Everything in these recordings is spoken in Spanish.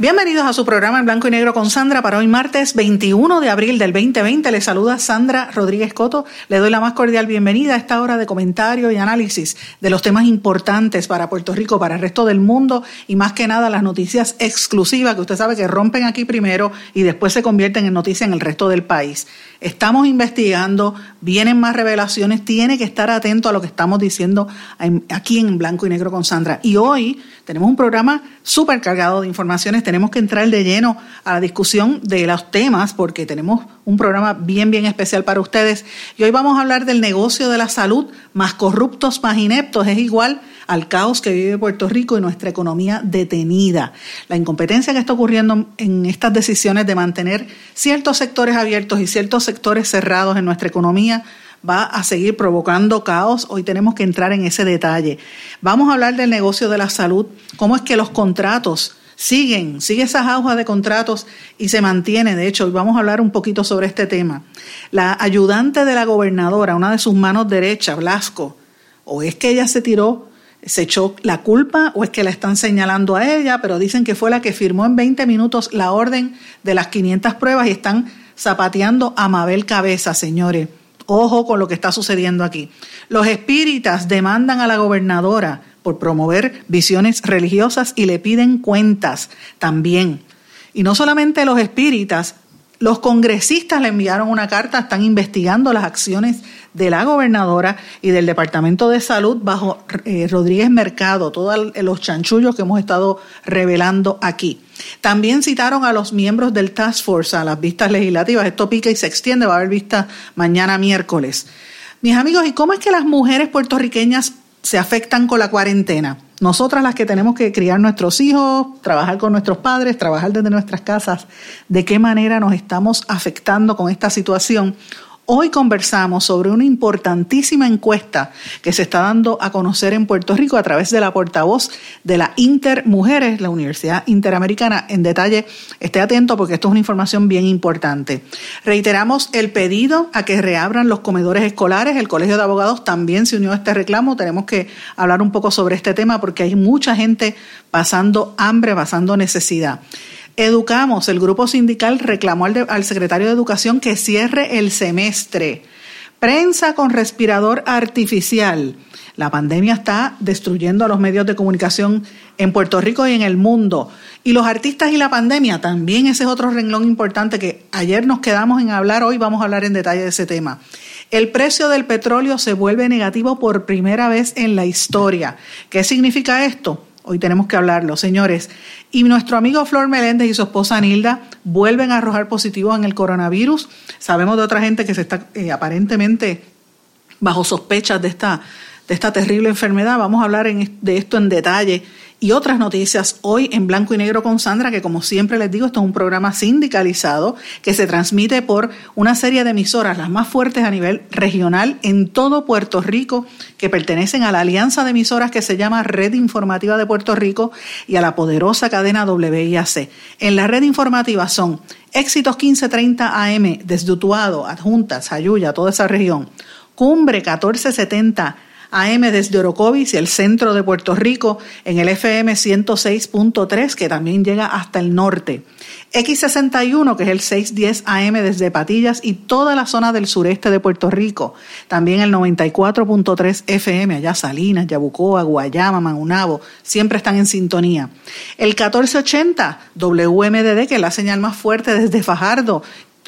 Bienvenidos a su programa en blanco y negro con Sandra para hoy martes 21 de abril del 2020. Les saluda Sandra Rodríguez Coto. Le doy la más cordial bienvenida a esta hora de comentario y análisis de los temas importantes para Puerto Rico, para el resto del mundo y más que nada las noticias exclusivas que usted sabe que rompen aquí primero y después se convierten en noticia en el resto del país. Estamos investigando, vienen más revelaciones, tiene que estar atento a lo que estamos diciendo aquí en blanco y negro con Sandra. Y hoy tenemos un programa súper cargado de informaciones, tenemos que entrar de lleno a la discusión de los temas porque tenemos un programa bien, bien especial para ustedes. Y hoy vamos a hablar del negocio de la salud, más corruptos, más ineptos, es igual al caos que vive Puerto Rico y nuestra economía detenida. La incompetencia que está ocurriendo en estas decisiones de mantener ciertos sectores abiertos y ciertos sectores cerrados en nuestra economía va a seguir provocando caos. Hoy tenemos que entrar en ese detalle. Vamos a hablar del negocio de la salud, cómo es que los contratos siguen, sigue esas aguas de contratos y se mantiene. De hecho, hoy vamos a hablar un poquito sobre este tema. La ayudante de la gobernadora, una de sus manos derechas, Blasco, o es que ella se tiró se echó la culpa o es que la están señalando a ella, pero dicen que fue la que firmó en 20 minutos la orden de las 500 pruebas y están zapateando a Mabel Cabeza, señores. Ojo con lo que está sucediendo aquí. Los espíritas demandan a la gobernadora por promover visiones religiosas y le piden cuentas también. Y no solamente los espíritas, los congresistas le enviaron una carta, están investigando las acciones de la gobernadora y del Departamento de Salud bajo eh, Rodríguez Mercado, todos los chanchullos que hemos estado revelando aquí. También citaron a los miembros del Task Force a las vistas legislativas. Esto pica y se extiende, va a haber vistas mañana miércoles. Mis amigos, ¿y cómo es que las mujeres puertorriqueñas se afectan con la cuarentena? Nosotras las que tenemos que criar nuestros hijos, trabajar con nuestros padres, trabajar desde nuestras casas, ¿de qué manera nos estamos afectando con esta situación? Hoy conversamos sobre una importantísima encuesta que se está dando a conocer en Puerto Rico a través de la portavoz de la Inter Mujeres, la Universidad Interamericana. En detalle, esté atento porque esto es una información bien importante. Reiteramos el pedido a que reabran los comedores escolares. El Colegio de Abogados también se unió a este reclamo. Tenemos que hablar un poco sobre este tema porque hay mucha gente pasando hambre, pasando necesidad. Educamos, el grupo sindical reclamó al, secretario de Educación que cierre el semestre. Prensa con respirador artificial. La pandemia está destruyendo a los medios de comunicación en Puerto Rico y en el mundo. Y los artistas y la pandemia, también ese es otro renglón importante que ayer nos quedamos en hablar, hoy vamos a hablar en detalle de ese tema. El precio del petróleo se vuelve negativo por primera vez en la historia. ¿Qué significa esto? Hoy tenemos que hablarlo, señores. Y nuestro amigo Flor Meléndez y su esposa Nilda vuelven a arrojar positivos en el coronavirus. Sabemos de otra gente que se está eh, aparentemente bajo sospechas de esta, de esta terrible enfermedad. Vamos a hablar de esto en detalle y otras noticias hoy en blanco y negro con Sandra, que como siempre les digo, esto es un programa sindicalizado que se transmite por una serie de emisoras, las más fuertes a nivel regional en todo Puerto Rico, que pertenecen a la alianza de emisoras que se llama Red Informativa de Puerto Rico y a la poderosa cadena WIAC. En la red informativa son Éxitos 1530 AM desde Utuado, Adjuntas, Ayuya, toda esa región. Cumbre 1470 AM desde Orocovis y el centro de Puerto Rico en el FM 106.3 que también llega hasta el norte. X61 que es el 610 AM desde Patillas y toda la zona del sureste de Puerto Rico. También el 94.3 FM allá Salinas, Yabucoa, Guayama, Mangunabo, siempre están en sintonía. El 1480 WMDD que es la señal más fuerte desde Fajardo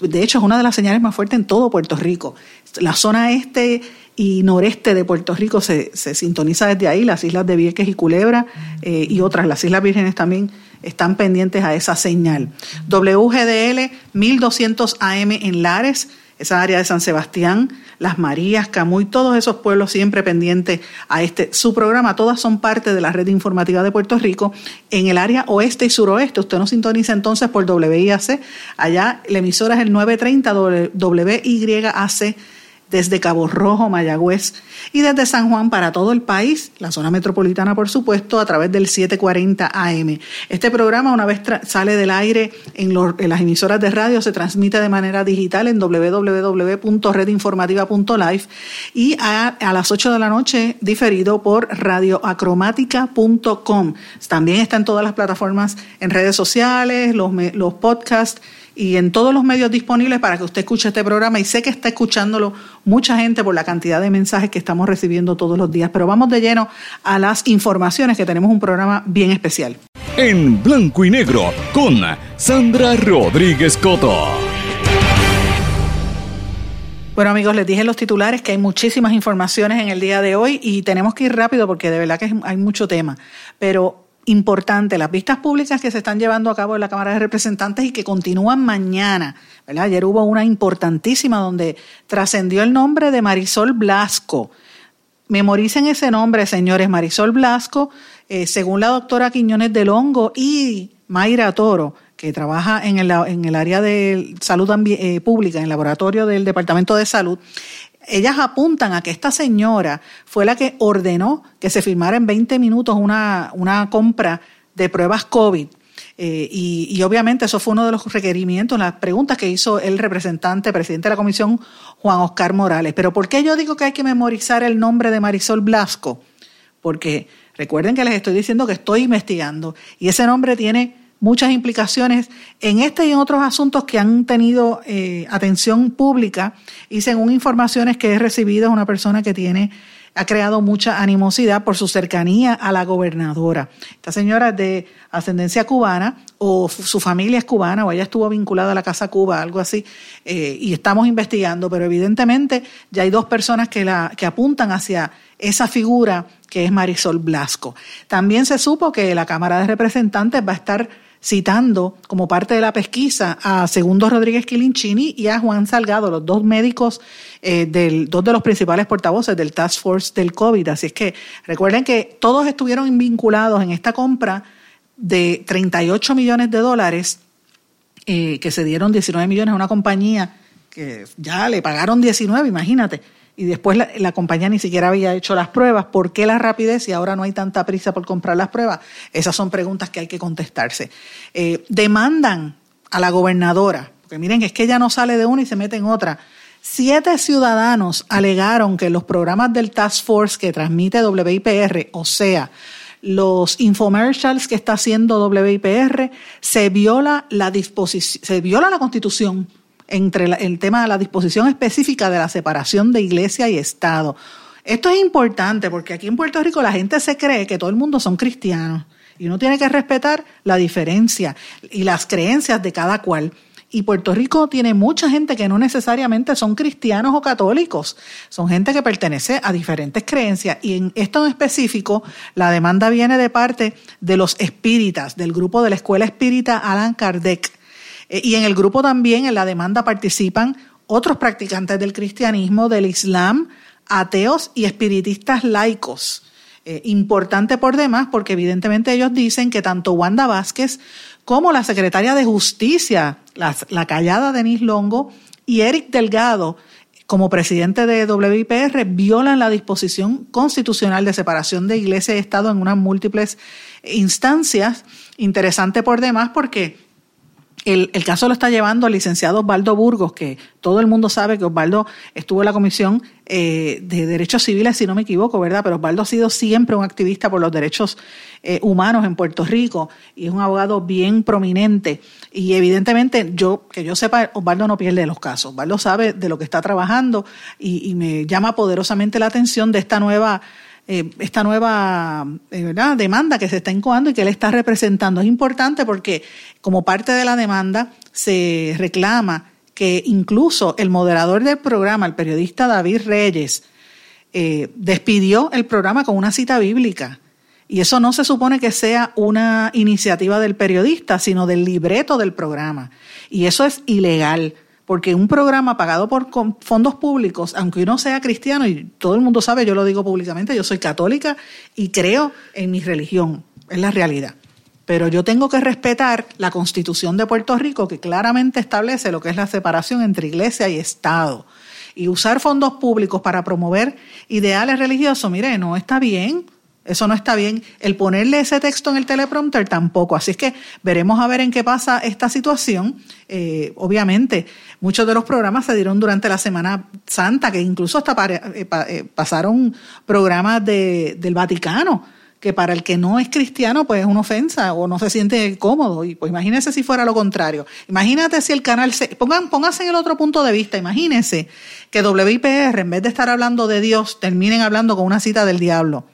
de hecho es una de las señales más fuertes en todo Puerto Rico. La zona este y noreste de Puerto Rico se, se sintoniza desde ahí, las islas de Vieques y Culebra eh, y otras, las Islas Vírgenes también están pendientes a esa señal. WGDL 1200 AM en Lares, esa área de San Sebastián, Las Marías, Camuy, todos esos pueblos siempre pendientes a este su programa, todas son parte de la red informativa de Puerto Rico. En el área oeste y suroeste, usted nos sintoniza entonces por WIAC, allá la emisora es el 930 WYAC desde Cabo Rojo, Mayagüez y desde San Juan para todo el país, la zona metropolitana por supuesto, a través del 740 AM. Este programa una vez sale del aire en, las emisoras de radio se transmite de manera digital en www.redinformativa.live y a, las 8 de la noche diferido por radioacromática.com. También está en todas las plataformas en redes sociales, los, los podcasts y en todos los medios disponibles para que usted escuche este programa y sé que está escuchándolo mucha gente por la cantidad de mensajes que estamos recibiendo todos los días. Pero vamos de lleno a las informaciones que tenemos un programa bien especial. En blanco y negro con Sandra Rodríguez Coto. Bueno amigos, les dije en los titulares que hay muchísimas informaciones en el día de hoy y tenemos que ir rápido porque de verdad que hay mucho tema. Pero importante, las vistas públicas que se están llevando a cabo en la Cámara de Representantes y que continúan mañana. Ayer hubo una importantísima donde trascendió el nombre de Marisol Blasco. Memoricen ese nombre, señores. Marisol Blasco, eh, según la doctora Quiñones del Hongo y Mayra Toro, que trabaja en el, en el área de salud eh, pública, en el laboratorio del Departamento de Salud, ellas apuntan a que esta señora fue la que ordenó que se firmara en 20 minutos una, una compra de pruebas COVID. Eh, y, obviamente eso fue uno de los requerimientos, las preguntas que hizo el representante, presidente de la comisión, Juan Oscar Morales. Pero ¿por qué yo digo que hay que memorizar el nombre de Marisol Blasco? Porque recuerden que les estoy diciendo que estoy investigando y ese nombre tiene muchas implicaciones en este y en otros asuntos que han tenido eh, atención pública y según informaciones que he recibido una persona que tiene ha creado mucha animosidad por su cercanía a la gobernadora. Esta señora es de ascendencia cubana o su familia es cubana o ella estuvo vinculada a la Casa Cuba, algo así, eh, y estamos investigando, pero evidentemente ya hay dos personas que, la, que apuntan hacia esa figura que es Marisol Blasco. También se supo que la Cámara de Representantes va a estar citando como parte de la pesquisa a Segundo Rodríguez Quilinchini y a Juan Salgado, los dos médicos, eh, del, dos de los principales portavoces del Task Force del COVID. Así es que recuerden que todos estuvieron vinculados en esta compra de 38 millones de dólares, eh, que se dieron 19 millones a una compañía que ya le pagaron 19, imagínate y después la, compañía ni siquiera había hecho las pruebas. ¿Por qué la rapidez y ahora no hay tanta prisa por comprar las pruebas? Esas son preguntas que hay que contestarse. Eh, demandan a la gobernadora, porque miren, es que ella no sale de una y se mete en otra. Siete ciudadanos alegaron que los programas del Task Force que transmite WIPR, o sea, los infomercials que está haciendo WIPR, se viola la disposición, se viola la constitución entre el tema de la disposición específica de la separación de iglesia y Estado. Esto es importante porque aquí en Puerto Rico la gente se cree que todo el mundo son cristianos y uno tiene que respetar la diferencia y las creencias de cada cual. Y Puerto Rico tiene mucha gente que no necesariamente son cristianos o católicos, son gente que pertenece a diferentes creencias. Y en esto en específico, la demanda viene de parte de los espíritas, del grupo de la Escuela Espírita Alan Kardec y en el grupo también, en la demanda, participan otros practicantes del cristianismo, del islam, ateos y espiritistas laicos. Eh, importante por demás porque evidentemente ellos dicen que tanto Wanda Vázquez como la secretaria de Justicia, la, callada Denise Longo, y Eric Delgado, como presidente de WIPR, violan la disposición constitucional de separación de iglesia y Estado en unas múltiples instancias. Interesante por demás porque el, caso lo está llevando el licenciado Osvaldo Burgos, que todo el mundo sabe que Osvaldo estuvo en la Comisión eh, de Derechos Civiles, si no me equivoco, ¿verdad? Pero Osvaldo ha sido siempre un activista por los derechos eh, humanos en Puerto Rico y es un abogado bien prominente. Y evidentemente, yo que yo sepa, Osvaldo no pierde los casos. Osvaldo sabe de lo que está trabajando y, y me llama poderosamente la atención de esta nueva eh, esta nueva eh, demanda que se está incoando y que él está representando. Es importante porque como parte de la demanda se reclama que incluso el moderador del programa, el periodista David Reyes, eh, despidió el programa con una cita bíblica. Y eso no se supone que sea una iniciativa del periodista, sino del libreto del programa. Y eso es ilegal porque un programa pagado por fondos públicos, aunque uno sea cristiano, y todo el mundo sabe, yo lo digo públicamente, yo soy católica y creo en mi religión, es la realidad. Pero yo tengo que respetar la constitución de Puerto Rico que claramente establece lo que es la separación entre iglesia y Estado. Y usar fondos públicos para promover ideales religiosos, mire, no está bien. Eso no está bien. El ponerle ese texto en el teleprompter tampoco. Así es que veremos a ver en qué pasa esta situación. Eh, obviamente, muchos de los programas se dieron durante la Semana Santa, que incluso hasta eh, eh, pasaron programas de, del Vaticano que para el que no es cristiano pues es una ofensa o no se siente cómodo. Y pues imagínese si fuera lo contrario. Imagínate si el canal, se, pongan, pónganse en el otro punto de vista, imagínense que WIPR en vez de estar hablando de Dios terminen hablando con una cita del diablo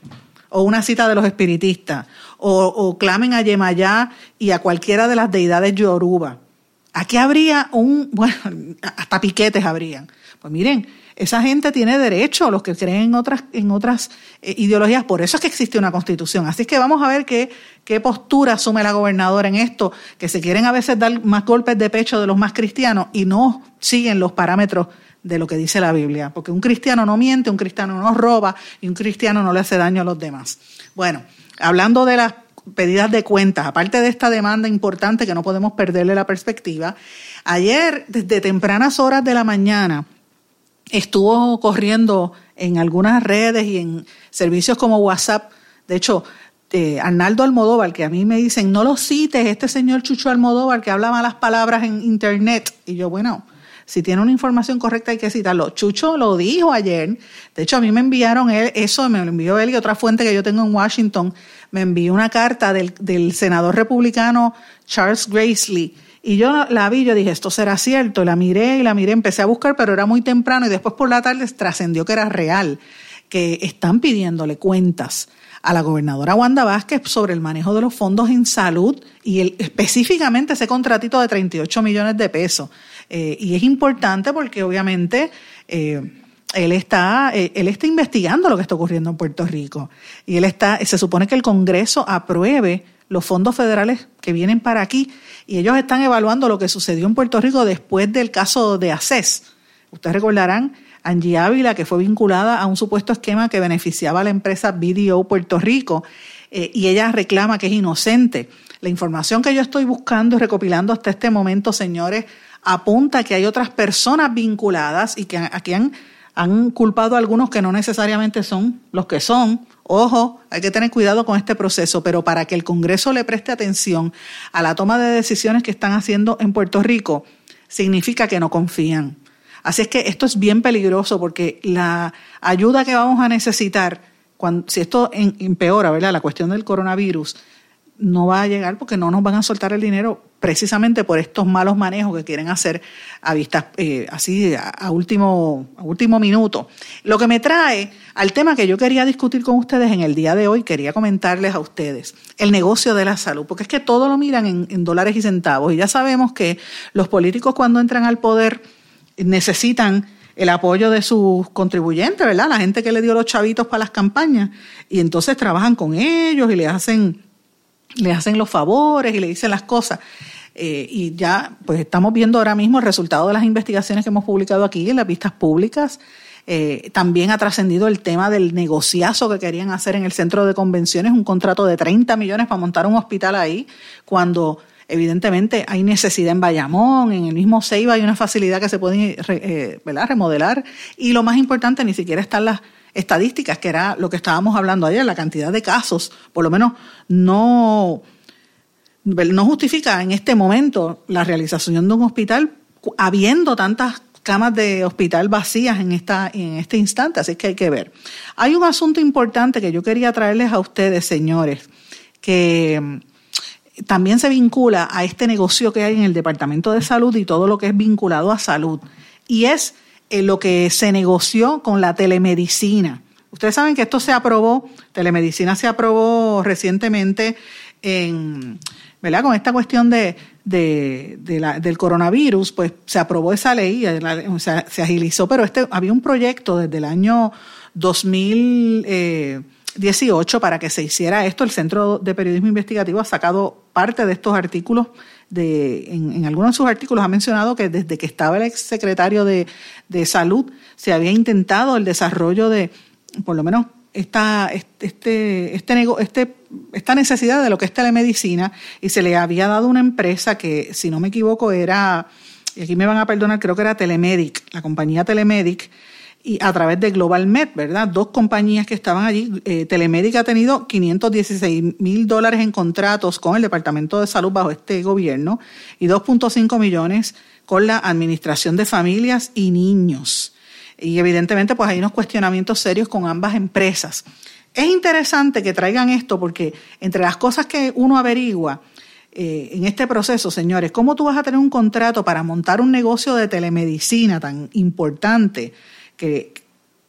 o una cita de los espiritistas o, o clamen a Yemayá y a cualquiera de las deidades yoruba. Aquí habría un, bueno, hasta piquetes habrían. Pues miren, esa gente tiene derecho, los que creen en otras, en otras eh, ideologías, por eso es que existe una constitución. Así es que vamos a ver qué, qué postura asume la gobernadora en esto, que se quieren a veces dar más golpes de pecho de los más cristianos y no siguen los parámetros de lo que dice la Biblia, porque un cristiano no miente, un cristiano no roba y un cristiano no le hace daño a los demás. Bueno, hablando de las pedidas de cuentas, aparte de esta demanda importante que no podemos perderle la perspectiva, ayer desde tempranas horas de la mañana, estuvo corriendo en algunas redes y en servicios como WhatsApp. De hecho, eh, Arnaldo Almodóvar, que a mí me dicen, no lo cites, este señor Chucho Almodóvar que habla malas palabras en Internet. Y yo, bueno, si tiene una información correcta hay que citarlo. Chucho lo dijo ayer. De hecho, a mí me enviaron él, eso me lo envió él y otra fuente que yo tengo en Washington, me envió una carta del, del senador republicano Charles Gracely y yo la vi, yo dije, esto será cierto, la miré y la miré, empecé a buscar, pero era muy temprano y después por la tarde trascendió que era real, que están pidiéndole cuentas a la gobernadora Wanda Vázquez sobre el manejo de los fondos en salud y específicamente ese contratito de 38 millones de pesos. Eh, y es importante porque obviamente... Eh, él está, eh, él está investigando lo que está ocurriendo en Puerto Rico y él está, se supone que el Congreso apruebe los fondos federales que vienen para aquí y ellos están evaluando lo que sucedió en Puerto Rico después del caso de ACES. Ustedes recordarán Angie Ávila, que fue vinculada a un supuesto esquema que beneficiaba a la empresa BDO Puerto Rico, y ella reclama que es inocente. La información que yo estoy buscando y recopilando hasta este momento, señores, apunta que hay otras personas vinculadas y que aquí han, han culpado a algunos que no necesariamente son los que son, Ojo, hay que tener cuidado con este proceso, pero para que el Congreso le preste atención a la toma de decisiones que están haciendo en Puerto Rico, significa que no confían. Así es que esto es bien peligroso porque la ayuda que vamos a necesitar, cuando, si esto empeora, ¿verdad? La cuestión del coronavirus, no va a llegar porque no nos van a soltar el dinero precisamente por estos malos manejos que quieren hacer a vista, eh, así a, último, a último minuto. Lo que me trae al tema que yo quería discutir con ustedes en el día de hoy, quería comentarles a ustedes el negocio de la salud, porque es que todo lo miran en, en dólares y centavos y ya sabemos que los políticos cuando entran al poder necesitan el apoyo de sus contribuyentes, ¿verdad? La gente que le dio los chavitos para las campañas y entonces trabajan con ellos y les hacen le hacen los favores y le dicen las cosas. Eh, y ya, pues estamos viendo ahora mismo el resultado de las investigaciones que hemos publicado aquí en las vistas públicas. Eh, también ha trascendido el tema del negociazo que querían hacer en el centro de convenciones, un contrato de 30 millones para montar un hospital ahí, cuando evidentemente hay necesidad en Bayamón, en el mismo Ceiba hay una facilidad que se puede eh, remodelar y lo más importante, ni siquiera están las estadísticas, que era lo que estábamos hablando ayer, la cantidad de casos, por lo menos no, no justifica en este momento la realización de un hospital habiendo tantas camas de hospital vacías en, esta, en este instante, así que hay que ver. Hay un asunto importante que yo quería traerles a ustedes, señores, que mm, también se vincula a este negocio que hay en el Departamento de Salud y todo lo que es vinculado a salud, y es en lo que se negoció con la telemedicina. Ustedes saben que esto se aprobó, telemedicina se aprobó recientemente en, ¿verdad? Con esta cuestión de, del coronavirus, pues se aprobó esa ley, se agilizó, pero este había un proyecto desde el año 2018 para que se hiciera esto. El Centro de Periodismo Investigativo ha sacado parte de estos artículos de en, algunos de sus artículos ha mencionado que desde que estaba el exsecretario de, de Salud se había intentado el desarrollo de, por lo menos, esta, este, este, este, esta necesidad de lo que es telemedicina y se le había dado una empresa que, si no me equivoco, era, y aquí me van a perdonar, creo que era Telemedic, la compañía Telemedic, y a través de Global Med, ¿verdad? Dos compañías que estaban allí. Eh, Telemedic ha tenido 516 mil dólares en contratos con el Departamento de Salud bajo este gobierno y 2.5 millones con la Administración de Familias y Niños. Y evidentemente pues hay unos cuestionamientos serios con ambas empresas. Es interesante que traigan esto porque entre las cosas que uno averigua eh, en este proceso, señores, ¿cómo tú vas a tener un contrato para montar un negocio de telemedicina tan importante? Que,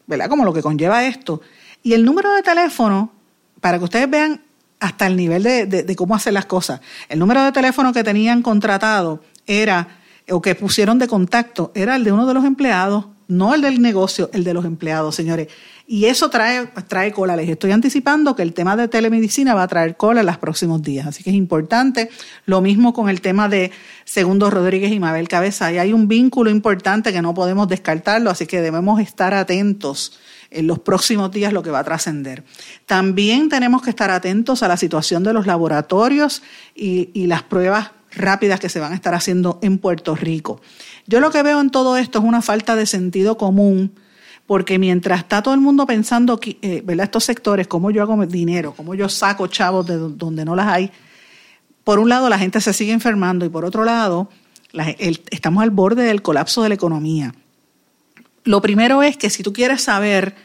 ¿verdad? Como lo que conlleva esto. Y el número de teléfono, para que ustedes vean hasta el nivel de, de, cómo hacer las cosas, el número de teléfono que tenían contratado era, o que pusieron de contacto, era el de uno de los empleados, no el del negocio, el de los empleados, señores. Y eso trae, trae cola. Les estoy anticipando que el tema de telemedicina va a traer cola en los próximos días. Así que es importante. Lo mismo con el tema de Segundo Rodríguez y Mabel Cabeza. Y hay un vínculo importante que no podemos descartarlo, así que debemos estar atentos en los próximos días lo que va a trascender. También tenemos que estar atentos a la situación de los laboratorios y, y las pruebas rápidas que se van a estar haciendo en Puerto Rico. Yo lo que veo en todo esto es una falta de sentido común porque mientras está todo el mundo pensando, eh, ¿verdad? Estos sectores, cómo yo hago dinero, cómo yo saco chavos de donde no las hay, por un lado la gente se sigue enfermando y por otro lado estamos al borde del colapso de la economía. Lo primero es que si tú quieres saber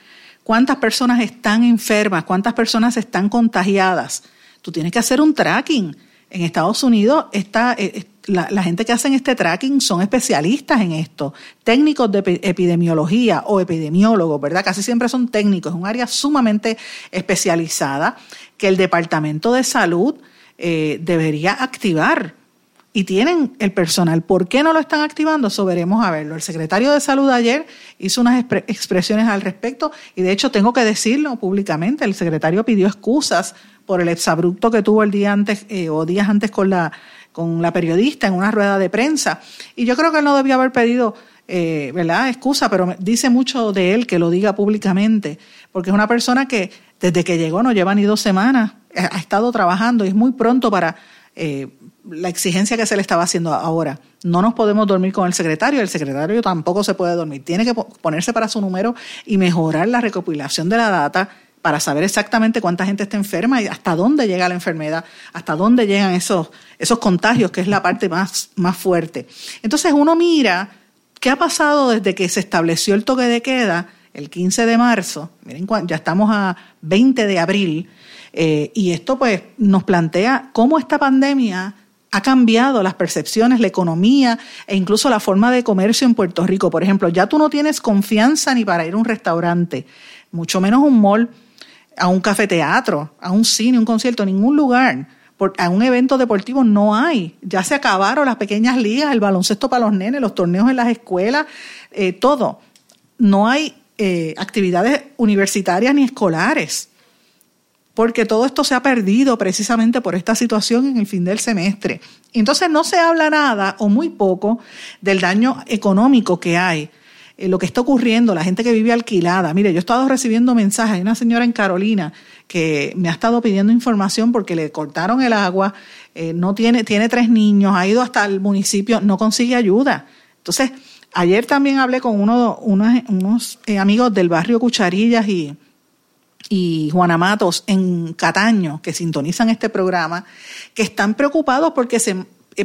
cuántas personas están enfermas, cuántas personas están contagiadas, tú tienes que hacer un tracking. En Estados Unidos está, eh, la, gente que hacen este tracking son especialistas en esto, técnicos de epidemiología o epidemiólogos, ¿verdad? Casi siempre son técnicos, es un área sumamente especializada que el Departamento de Salud eh, debería activar. Y tienen el personal. ¿Por qué no lo están activando? Eso veremos a verlo. El secretario de Salud ayer hizo unas expresiones al respecto y de hecho tengo que decirlo públicamente. El secretario pidió excusas por el exabrupto que tuvo el día antes eh, o días antes con la con la periodista en una rueda de prensa. Y yo creo que él no debía haber pedido, eh, ¿verdad?, excusa, pero dice mucho de él que lo diga públicamente, porque es una persona que desde que llegó no lleva ni dos semanas, ha estado trabajando y es muy pronto para eh, la exigencia que se le estaba haciendo ahora. No nos podemos dormir con el secretario, el secretario tampoco se puede dormir. Tiene que ponerse para su número y mejorar la recopilación de la data para saber exactamente cuánta gente está enferma y hasta dónde llega la enfermedad, hasta dónde llegan esos, esos contagios, que es la parte más, más fuerte. Entonces uno mira qué ha pasado desde que se estableció el toque de queda el 15 de marzo, miren, ya estamos a 20 de abril, eh, y esto pues nos plantea cómo esta pandemia ha cambiado las percepciones, la economía e incluso la forma de comercio en Puerto Rico. Por ejemplo, ya tú no tienes confianza ni para ir a un restaurante, mucho menos un mall a un cafeteatro, a un cine, un concierto, ningún lugar. a un evento deportivo no hay. Ya se acabaron las pequeñas ligas, el baloncesto para los nenes, los torneos en las escuelas, eh, todo. No hay eh, actividades universitarias ni escolares, porque todo esto se ha perdido precisamente por esta situación en el fin del semestre. Entonces no se habla nada o muy poco del daño económico que hay eh, lo que está ocurriendo, la gente que vive alquilada. Mire, yo he estado recibiendo mensajes, hay una señora en Carolina que me ha estado pidiendo información porque le cortaron el agua, eh, no tiene, tiene tres niños, ha ido hasta el municipio, no consigue ayuda. Entonces, ayer también hablé con uno, unos, eh, amigos del barrio Cucharillas y, y Juana Matos en Cataño, que sintonizan este programa, que están preocupados porque se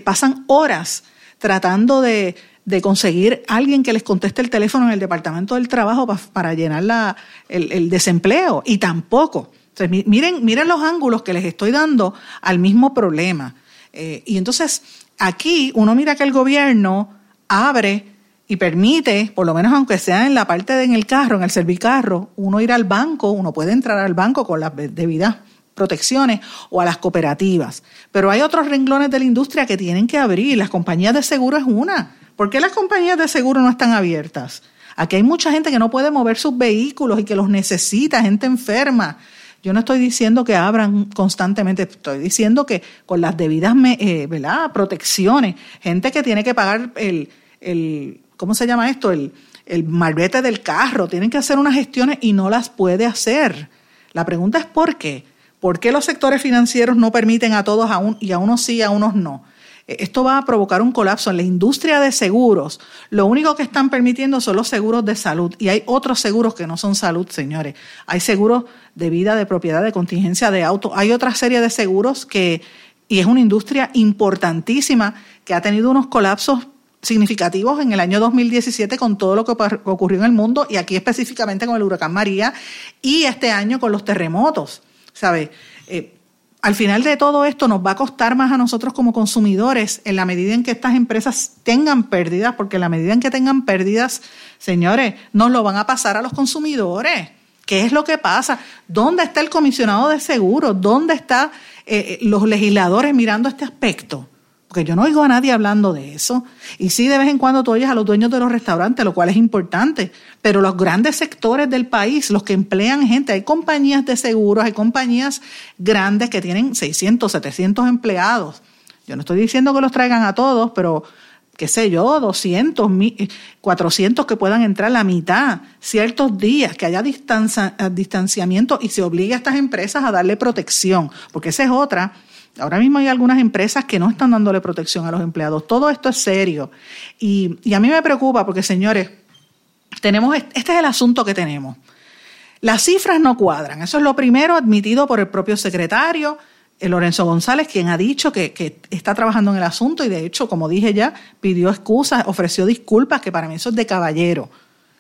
pasan horas tratando de de conseguir alguien que les conteste el teléfono en el Departamento del Trabajo para llenar la, el, desempleo. Y tampoco. miren, miren los ángulos que les estoy dando al mismo problema. Eh, y entonces, aquí uno mira que el gobierno abre y permite, por lo menos aunque sea en la parte de en el carro, en el servicarro, uno ir al banco, uno puede entrar al banco con las debidas protecciones o a las cooperativas. Pero hay otros renglones de la industria que tienen que abrir. Las compañías de seguro es una. ¿Por qué las compañías de seguro no están abiertas? Aquí hay mucha gente que no puede mover sus vehículos y que los necesita, gente enferma. Yo no estoy diciendo que abran constantemente, estoy diciendo que con las debidas eh, protecciones, gente que tiene que pagar el, el ¿cómo se llama esto? El, el marbete del carro, tienen que hacer unas gestiones y no las puede hacer. La pregunta es ¿por qué? ¿Por qué los sectores financieros no permiten a todos a y a unos sí y a unos no? E, esto va a provocar un colapso en la industria de seguros. Lo único que están permitiendo son los seguros de salud y hay otros seguros que no son salud, señores. Hay seguros de vida, de propiedad, de contingencia de auto. Hay otra serie de seguros que, y es una industria importantísima que ha tenido unos colapsos significativos en el año 2017 con todo lo que ocurrió en el mundo y aquí específicamente con el huracán María y este año con los terremotos, ¿sabe? Eh, al final de todo esto nos va a costar más a nosotros como consumidores en la medida en que estas empresas tengan pérdidas, porque en la medida en que tengan pérdidas, señores, nos lo van a pasar a los consumidores. ¿Qué es lo que pasa? ¿Dónde está el comisionado de seguros? ¿Dónde están eh, eh, los legisladores mirando este aspecto? Porque yo no oigo a nadie hablando de eso. Y sí, de vez en cuando tú oyes a los dueños de los restaurantes, lo cual es importante, pero los grandes sectores del país, los que emplean gente, hay compañías de seguros, hay compañías grandes que tienen 600, 700 empleados. Yo no estoy diciendo que los traigan a todos, pero qué sé yo, 200, 400 que puedan entrar la mitad, ciertos días, que haya distanciamiento y se obligue a estas empresas a darle protección, porque esa es otra Ahora mismo hay algunas empresas que no están dándole protección a los empleados. Todo esto es serio. Y, a mí me preocupa porque, señores, tenemos, este es el asunto que tenemos. Las cifras no cuadran. Eso es lo primero admitido por el propio secretario, eh, Lorenzo González, quien ha dicho que, que, está trabajando en el asunto y de hecho, como dije ya, pidió excusas, ofreció disculpas, que para mí eso es de caballero.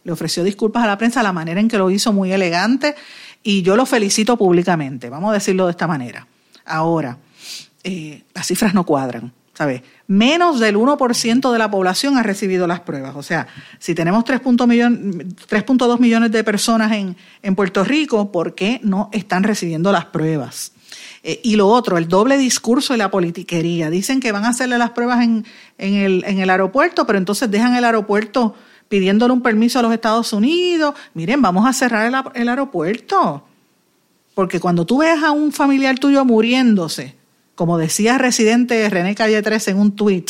Le ofreció disculpas a la prensa, la manera en que lo hizo muy elegante y yo lo felicito públicamente, vamos a decirlo de esta manera. Ahora, eh, las cifras no cuadran. ¿sabes? Menos del 1% de la población ha recibido las pruebas. O sea, si tenemos 3.2 millones de personas en, en, Puerto Rico, ¿por qué no están recibiendo las pruebas? Eh, y lo otro, el doble discurso y la politiquería. Dicen que van a hacerle las pruebas en, en, el, en el aeropuerto, pero entonces dejan el aeropuerto pidiéndole un permiso a los Estados Unidos. Miren, vamos a cerrar el, el aeropuerto. Porque cuando tú ves a un familiar tuyo muriéndose, como decía residente René Calle 3 en un tweet,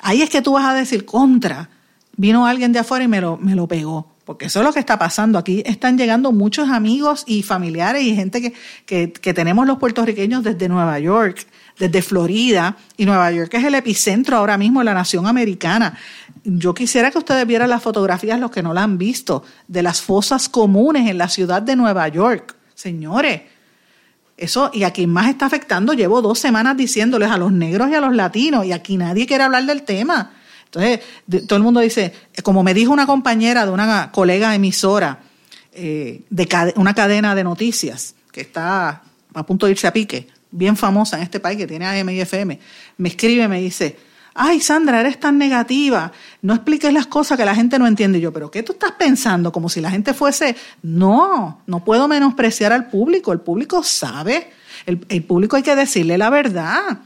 ahí es que tú vas a decir contra. Vino alguien de afuera y me lo, me lo pegó. Porque eso es lo que está pasando. Aquí están llegando muchos amigos y familiares y gente que, que, que tenemos los puertorriqueños desde Nueva York, desde Florida. Y Nueva York es el epicentro ahora mismo de la nación americana. Yo quisiera que ustedes vieran las fotografías, los que no la han visto, de las fosas comunes en la ciudad de Nueva York. Señores, eso, y a quien más está afectando, llevo dos semanas diciéndoles a los negros y a los latinos, y aquí nadie quiere hablar del tema. Entonces, todo el mundo dice, como me dijo una compañera de una colega emisora eh, de una cadena de noticias que está a punto de irse a pique, bien famosa en este país que tiene AM y FM, me escribe y me dice, ay Sandra, eres tan negativa, no expliques las cosas que la gente no entiende. yo, pero ¿qué tú estás pensando? Como si la gente fuese, no, no puedo menospreciar al público, el público sabe, el, el público hay que decirle la verdad.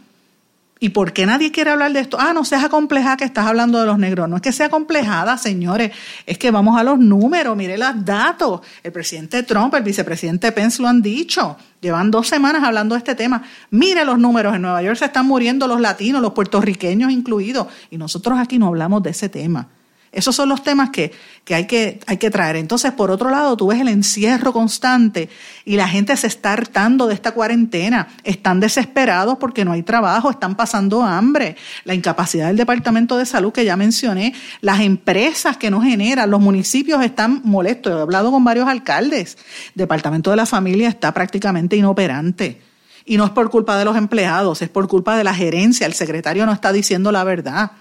¿Y por qué nadie quiere hablar de esto? Ah, no seas acomplejada que estás hablando de los negros. No es que sea acomplejada, señores, es que vamos a los números, mire los datos. El presidente Trump, el vicepresidente Pence lo han dicho. Llevan dos semanas hablando de este tema. Mire los números, en Nueva York se están muriendo los latinos, los puertorriqueños incluidos, y nosotros aquí no hablamos de ese tema. Esos son los temas que, hay que hay que traer. Entonces, por otro lado, tú ves el encierro constante y la gente se está hartando de esta cuarentena. Están desesperados porque no hay trabajo, están pasando hambre. La incapacidad del Departamento de Salud que ya mencioné, las empresas que no generan, los municipios están molestos. He hablado con varios alcaldes. El Departamento de la Familia está prácticamente inoperante. Y no es por culpa de los empleados, es por culpa de la gerencia. El secretario no está diciendo la verdad.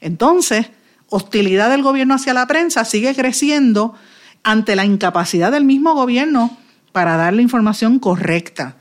Entonces, hostilidad del gobierno hacia la prensa sigue creciendo ante la incapacidad del mismo gobierno para dar la información correcta.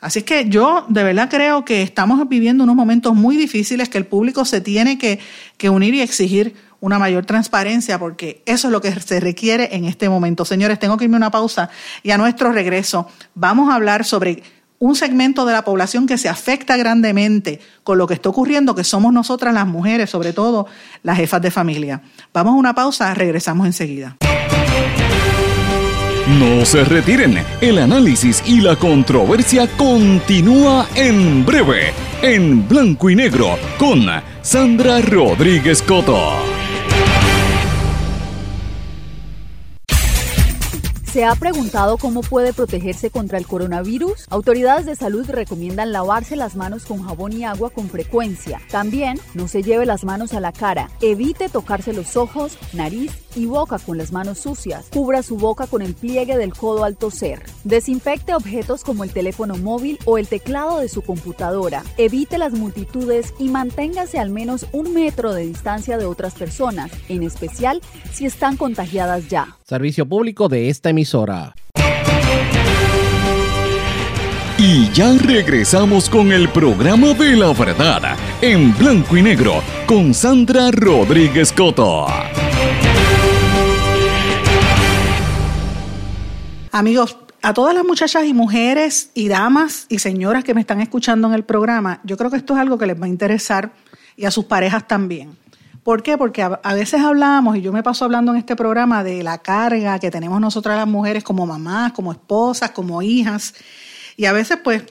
Así es que yo de verdad creo que estamos viviendo unos momentos muy difíciles que el público se tiene que, que unir y exigir una mayor transparencia porque eso es lo que se requiere en este momento. Señores, tengo que irme a una pausa y a nuestro regreso vamos a hablar sobre un segmento de la población que se afecta grandemente con lo que está ocurriendo, que somos nosotras las mujeres, sobre todo las jefas de familia. Vamos a una pausa, regresamos enseguida. No se retiren, el análisis y la controversia continúa en breve, en blanco y negro, con Sandra Rodríguez Coto. ¿Se ha preguntado cómo puede protegerse contra el coronavirus? Autoridades de salud recomiendan lavarse las manos con jabón y agua con frecuencia. También no se lleve las manos a la cara. Evite tocarse los ojos, nariz y boca con las manos sucias. Cubra su boca con el pliegue del codo al toser. Desinfecte objetos como el teléfono móvil o el teclado de su computadora. Evite las multitudes y manténgase al menos un metro de distancia de otras personas, en especial si están contagiadas ya. Servicio público de esta emisora. Y ya regresamos con el programa de la verdad, en blanco y negro, con Sandra Rodríguez Coto. Amigos, a todas las muchachas y mujeres y damas y señoras que me están escuchando en el programa, yo creo que esto es algo que les va a interesar y a sus parejas también. ¿Por qué? Porque a, veces hablamos, y yo me paso hablando en este programa, de la carga que tenemos nosotras las mujeres como mamás, como esposas, como hijas, y a veces pues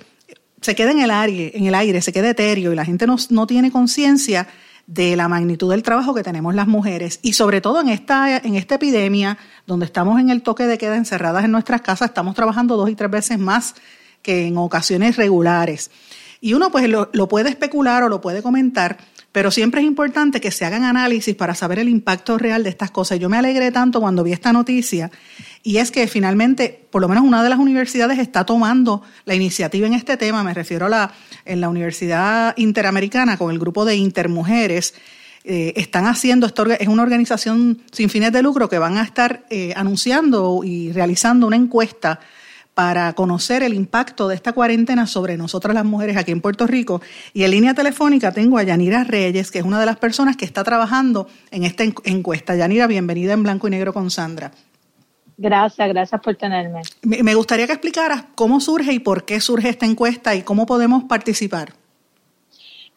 se queda en el aire, en el aire se queda etéreo y la gente no, no tiene conciencia de la magnitud del trabajo que tenemos las mujeres y sobre todo en esta, en esta epidemia donde estamos en el toque de queda encerradas en nuestras casas, estamos trabajando dos y tres veces más que en ocasiones regulares. Y uno pues lo, lo puede especular o lo puede comentar, pero siempre es importante que se hagan análisis para saber el impacto real de estas cosas. Yo me alegré tanto cuando vi esta noticia y es que finalmente, por lo menos una de las universidades está tomando la iniciativa en este tema, me refiero a la, en la Universidad Interamericana con el grupo de Intermujeres, eh, están haciendo, esto es una organización sin fines de lucro que van a estar eh, anunciando y realizando una encuesta para conocer el impacto de esta cuarentena sobre nosotras las mujeres aquí en Puerto Rico. Y en línea telefónica tengo a Yanira Reyes, que es una de las personas que está trabajando en esta encuesta. Yanira, bienvenida en Blanco y Negro con Sandra. Gracias, gracias por tenerme. Me gustaría que explicaras cómo surge y por qué surge esta encuesta y cómo podemos participar.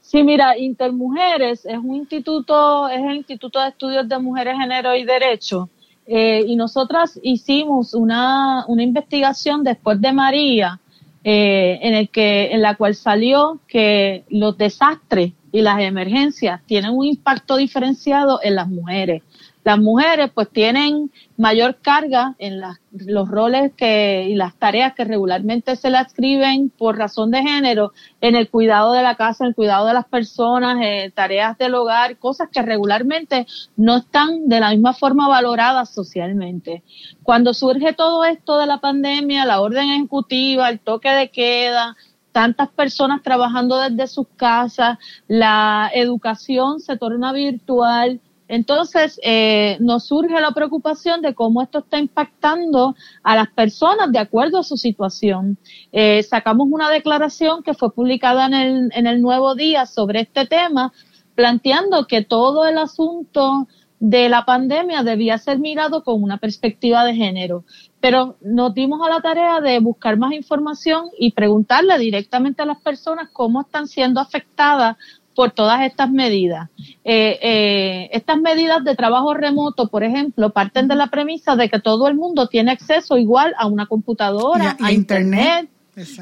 Sí, mira, Intermujeres es un instituto, es el Instituto de Estudios de Mujeres, Género y Derecho eh, y nosotras hicimos una, una investigación después de María, eh, en, el que, en la cual salió que los desastres y las emergencias tienen un impacto diferenciado en las mujeres. Las mujeres pues tienen mayor carga en los roles que, y las tareas que regularmente se le escriben por razón de género en el cuidado de la casa, en el cuidado de las personas, en tareas del hogar, cosas que regularmente no están de la misma forma valoradas socialmente. Cuando surge todo esto de la pandemia, la orden ejecutiva, el toque de queda, tantas personas trabajando desde sus casas, la educación se torna virtual, entonces, eh, nos surge la preocupación de cómo esto está impactando a las personas de acuerdo a su situación. Eh, sacamos una declaración que fue publicada en el, en el Nuevo Día sobre este tema, planteando que todo el asunto de la pandemia debía ser mirado con una perspectiva de género. Pero nos dimos a la tarea de buscar más información y preguntarle directamente a las personas cómo están siendo afectadas por todas estas medidas. Eh, eh, estas medidas de trabajo remoto, por ejemplo, parten de la premisa de que todo el mundo tiene acceso igual a una computadora, a, internet.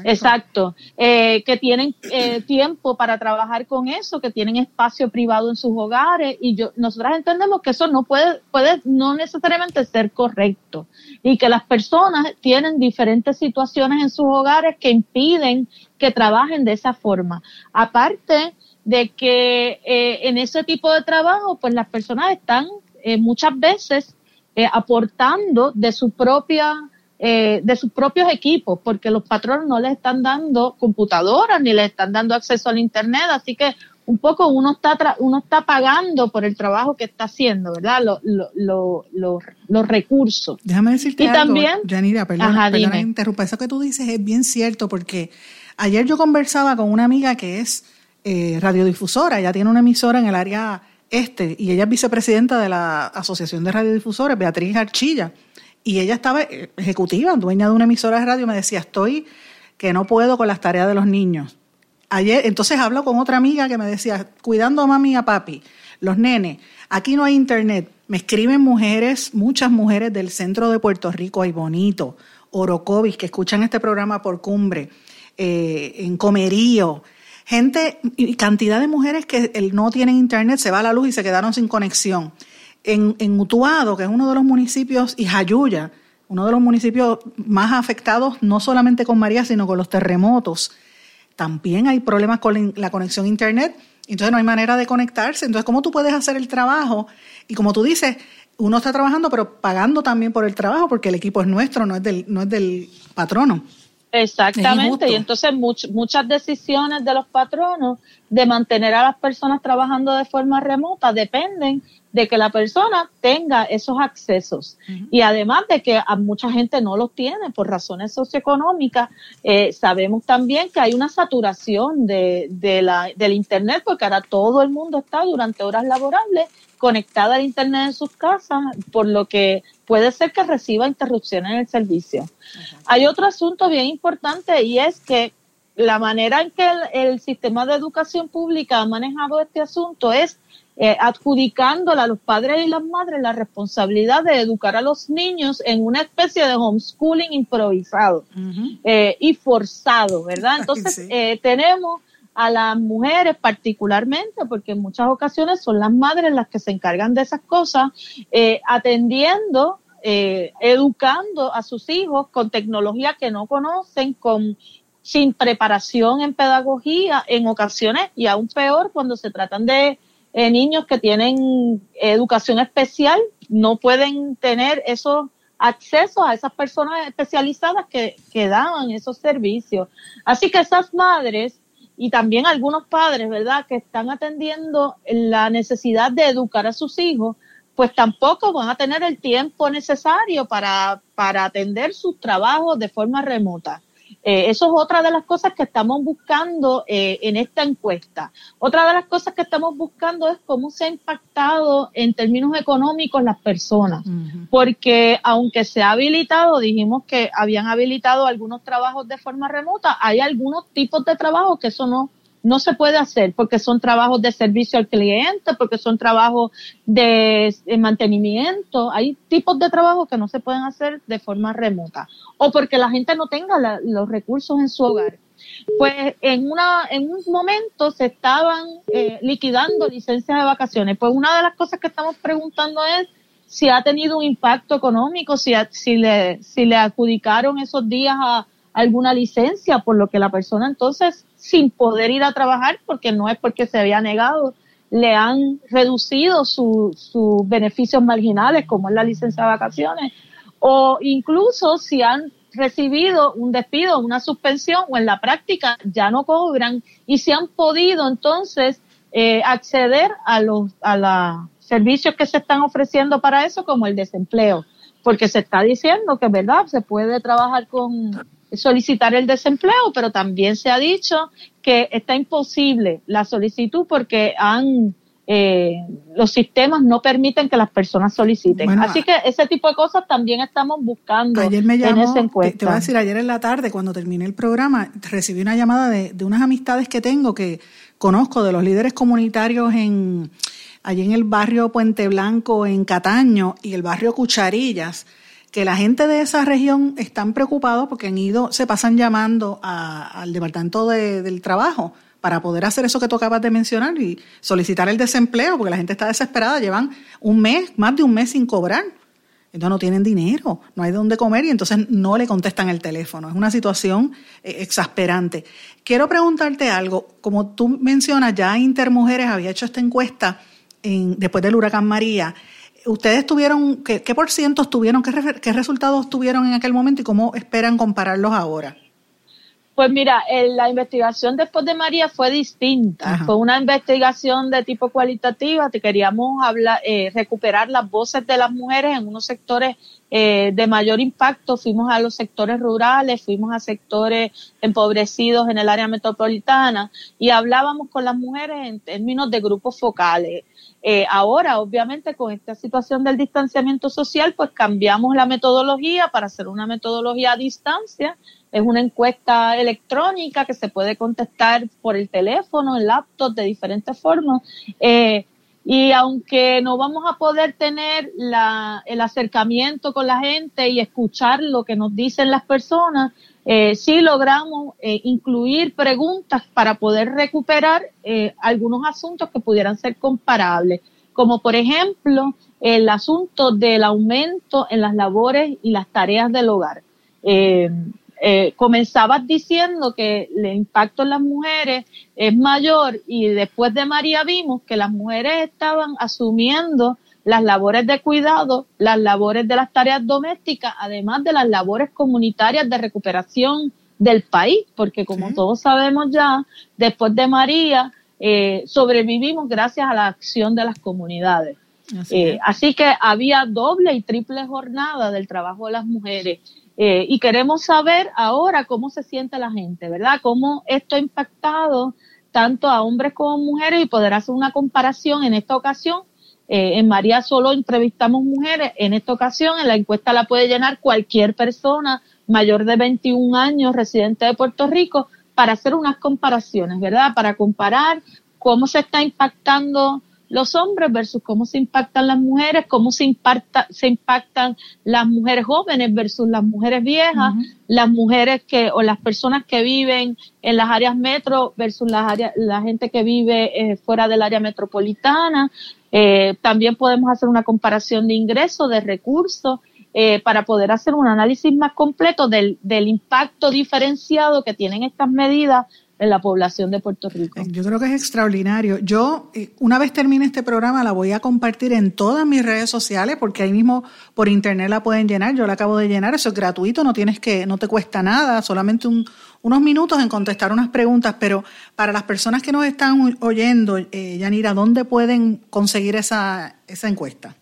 Exacto, eh, que tienen tiempo para trabajar con eso, que tienen espacio privado en sus hogares y yo, nosotras entendemos que eso no puede, puede no necesariamente ser correcto y que las personas tienen diferentes situaciones en sus hogares que impiden que trabajen de esa forma. Aparte, de que eh, en ese tipo de trabajo, pues las personas están eh, muchas veces eh, aportando de su propia de sus propios equipos, porque los patrones no les están dando computadoras ni les están dando acceso al internet, así que un poco uno está uno está pagando por el trabajo que está haciendo, ¿verdad? los recursos. Déjame decirte y algo, también, Janira, perdón, interrumpa. Eso que tú dices es bien cierto, porque ayer yo conversaba con una amiga que es eh, radiodifusora. Ella tiene una emisora en el área este y ella es vicepresidenta de la Asociación de Radiodifusores, Beatriz Archilla. Y ella estaba eh, ejecutiva, dueña de una emisora de radio, me decía, estoy que no puedo con las tareas de los niños. Ayer, entonces hablo con otra amiga que me decía, cuidando a mami y a papi, los nenes, aquí no hay internet, Me escriben mujeres, muchas mujeres del centro de Puerto Rico, hay bonito, Orocovis, que escuchan este programa por cumbre, eh, en Comerío, gente cantidad de mujeres que no tienen internet, se va a la luz y se quedaron sin conexión. En, en Utuado, que es uno de los municipios, y Jayuya, uno de los municipios más afectados, no solamente con María, sino con los terremotos, también hay problemas con la conexión a internet. Entonces no hay manera de conectarse. Entonces, ¿cómo tú puedes hacer el trabajo? Y como tú dices, uno está trabajando, pero pagando también por el trabajo, porque el equipo es nuestro, no es del, no es del patrono. Exactamente, y entonces muchas decisiones de los patronos de mantener a las personas trabajando de forma remota dependen de que la persona tenga esos accesos. Y además de que a mucha gente no los tiene por razones socioeconómicas, eh, sabemos también que hay una saturación de, de la, del Internet porque ahora todo el mundo está durante horas laborables conectada al Internet en sus casas, por lo que puede ser que reciba interrupciones en el servicio. Hay otro asunto bien importante y es que la manera en que el, sistema de educación pública ha manejado este asunto es eh, adjudicándole a los padres y las madres la responsabilidad de educar a los niños en una especie de homeschooling improvisado eh, y forzado, ¿verdad? Entonces, eh, tenemos a las mujeres particularmente, porque en muchas ocasiones son las madres las que se encargan de esas cosas, eh, atendiendo, eh, educando a sus hijos con tecnología que no conocen, con sin preparación en pedagogía, en ocasiones, y aún peor cuando se tratan de eh, niños que tienen educación especial, no pueden tener esos accesos a esas personas especializadas que, que daban esos servicios. Así que esas madres y también algunos padres, ¿verdad?, que están atendiendo la necesidad de educar a sus hijos, pues tampoco van a tener el tiempo necesario para, para atender sus trabajos de forma remota. Eh, eso es otra de las cosas que estamos buscando eh, en esta encuesta. Otra de las cosas que estamos buscando es cómo se ha impactado en términos económicos las personas, porque aunque se ha habilitado, dijimos que habían habilitado algunos trabajos de forma remota, hay algunos tipos de trabajo que eso no no se puede hacer porque son trabajos de servicio al cliente, porque son trabajos de, mantenimiento. Hay tipos de trabajo que no se pueden hacer de forma remota o porque la gente no tenga los recursos en su hogar. Pues en, una, en un momento se estaban eh, liquidando licencias de vacaciones. Pues una de las cosas que estamos preguntando es si ha tenido un impacto económico, si, si, le, si le adjudicaron esos días a alguna licencia, por lo que la persona entonces sin poder ir a trabajar porque no es porque se había negado, le han reducido sus beneficios marginales como es la licencia de vacaciones o incluso si han recibido un despido, una suspensión o en la práctica ya no cobran y si han podido entonces eh, acceder a los a los servicios que se están ofreciendo para eso como el desempleo porque se está diciendo que verdad se puede trabajar con solicitar el desempleo, pero también se ha dicho que está imposible la solicitud porque han eh, los sistemas no permiten que las personas soliciten. Así que ese tipo de cosas también estamos buscando ayer me llamó, en esa encuesta. Te, voy a decir, ayer en la tarde, cuando terminé el programa, recibí una llamada de, de unas amistades que tengo que conozco de los líderes comunitarios en allí en el barrio Puente Blanco, en Cataño, y el barrio Cucharillas que la gente de esa región están preocupados porque han ido, se pasan llamando al Departamento del Trabajo para poder hacer eso que tú acabas de mencionar y solicitar el desempleo, porque la gente está desesperada, llevan un mes, más de un mes sin cobrar. Entonces no tienen dinero, no hay de dónde comer y entonces no le contestan el teléfono. Es una situación eh, exasperante. Quiero preguntarte algo. Como tú mencionas, ya Intermujeres había hecho esta encuesta en, después del huracán María ¿Ustedes tuvieron, qué, por cientos tuvieron, qué, resultados tuvieron en aquel momento y cómo esperan compararlos ahora? Pues mira, la investigación después de María fue distinta. Fue una investigación de tipo cualitativa. Te queríamos hablar, eh, recuperar las voces de las mujeres en unos sectores eh, de mayor impacto. Fuimos a los sectores rurales, fuimos a sectores empobrecidos en el área metropolitana y hablábamos con las mujeres en términos de grupos focales. Eh, ahora, obviamente, con esta situación del distanciamiento social, pues cambiamos la metodología para hacer una metodología a distancia. Es una encuesta electrónica que se puede contestar por el teléfono, el laptop, de diferentes formas. Eh, Y aunque no vamos a poder tener la, el acercamiento con la gente y escuchar lo que nos dicen las personas, eh, sí logramos eh, incluir preguntas para poder recuperar eh, algunos asuntos que pudieran ser comparables, como por ejemplo el asunto del aumento en las labores y las tareas del hogar. Eh, comenzabas diciendo que el impacto en las mujeres es mayor y después de María vimos que las mujeres estaban asumiendo las labores de cuidado, las labores de las tareas domésticas, además de las labores comunitarias de recuperación del país, porque como todos sabemos ya, después de María, eh, sobrevivimos gracias a la acción de las comunidades. Eh, así que había doble y triple jornada del trabajo de las mujeres. Eh, y queremos saber ahora cómo se siente la gente, ¿verdad? Cómo esto ha impactado tanto a hombres como a mujeres y poder hacer una comparación en esta ocasión. Eh, en María solo entrevistamos mujeres, en esta ocasión en la encuesta la puede llenar cualquier persona mayor de 21 años residente de Puerto Rico para hacer unas comparaciones, ¿verdad? Para comparar cómo se está impactando los hombres versus cómo se impactan las mujeres, cómo se, impacta, se impactan las mujeres jóvenes versus las mujeres viejas, las mujeres que o las personas que viven en las áreas metro versus las áreas, la gente que vive eh, fuera del área metropolitana. Eh, también podemos hacer una comparación de ingresos, de recursos, eh, para poder hacer un análisis más completo del, del impacto diferenciado que tienen estas medidas en la población de Puerto Rico. Yo creo que es extraordinario. Yo, eh, una vez termine este programa, la voy a compartir en todas mis redes sociales, porque ahí mismo por internet la pueden llenar. Yo la acabo de llenar, eso es gratuito, no tienes que, no te cuesta nada, solamente unos minutos en contestar unas preguntas. Pero para las personas que nos están oyendo, eh, Yanira, ¿dónde pueden conseguir esa, esa encuesta?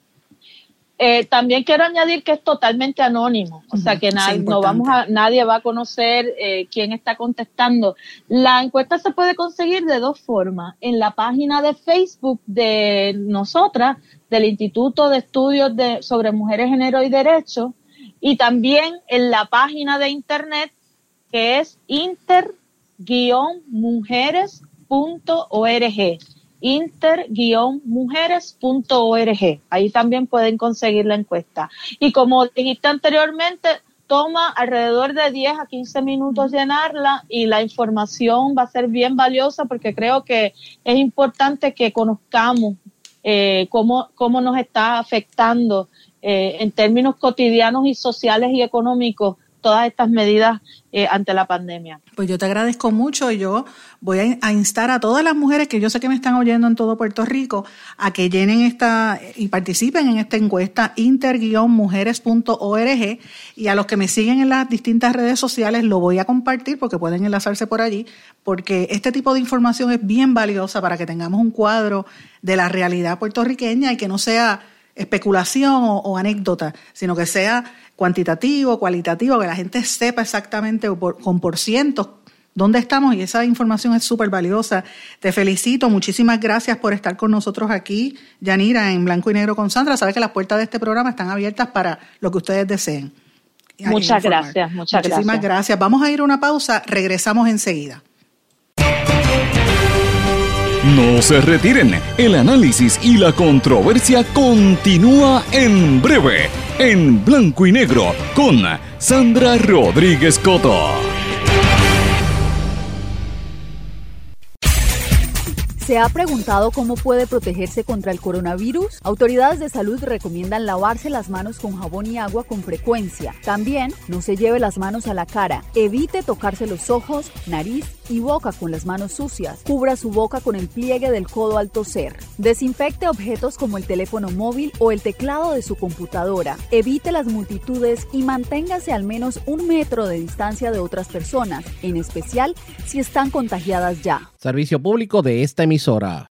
Eh, también quiero añadir que es totalmente anónimo, o sea que no vamos a, nadie va a conocer eh, quién está contestando. La encuesta se puede conseguir de dos formas: en la página de Facebook de nosotras, del Instituto de Estudios de, sobre Mujeres, Género y Derecho, y también en la página de internet que es inter-mujeres.org inter-mujeres.org. Ahí también pueden conseguir la encuesta. Y como dijiste anteriormente, toma alrededor de 10 a 15 minutos llenarla y la información va a ser bien valiosa porque creo que es importante que conozcamos eh, cómo, cómo nos está afectando eh, en términos cotidianos y sociales y económicos todas estas medidas eh, ante la pandemia. Pues yo te agradezco mucho y yo voy a, instar a todas las mujeres que yo sé que me están oyendo en todo Puerto Rico a que llenen esta y participen en esta encuesta inter-mujeres.org y a los que me siguen en las distintas redes sociales lo voy a compartir porque pueden enlazarse por allí porque este tipo de información es bien valiosa para que tengamos un cuadro de la realidad puertorriqueña y que no sea especulación o anécdota, sino que sea cuantitativo, cualitativo, que la gente sepa exactamente con por cientos dónde estamos y esa información es súper valiosa. Te felicito, muchísimas gracias por estar con nosotros aquí, Yanira, en Blanco y Negro con Sandra. Sabes que las puertas de este programa están abiertas para lo que ustedes deseen. Muchas gracias, muchas Muchísimas gracias. Vamos a ir a una pausa, regresamos enseguida. No se retiren, el análisis y la controversia continúa en breve en blanco y negro con Sandra Rodríguez Coto. ¿Se ha preguntado cómo puede protegerse contra el coronavirus? Autoridades de salud recomiendan lavarse las manos con jabón y agua con frecuencia. También no se lleve las manos a la cara. Evite tocarse los ojos, nariz y boca con las manos sucias. Cubra su boca con el pliegue del codo al toser. Desinfecte objetos como el teléfono móvil o el teclado de su computadora. Evite las multitudes y manténgase al menos un metro de distancia de otras personas, en especial si están contagiadas ya. Servicio público de esta emisora.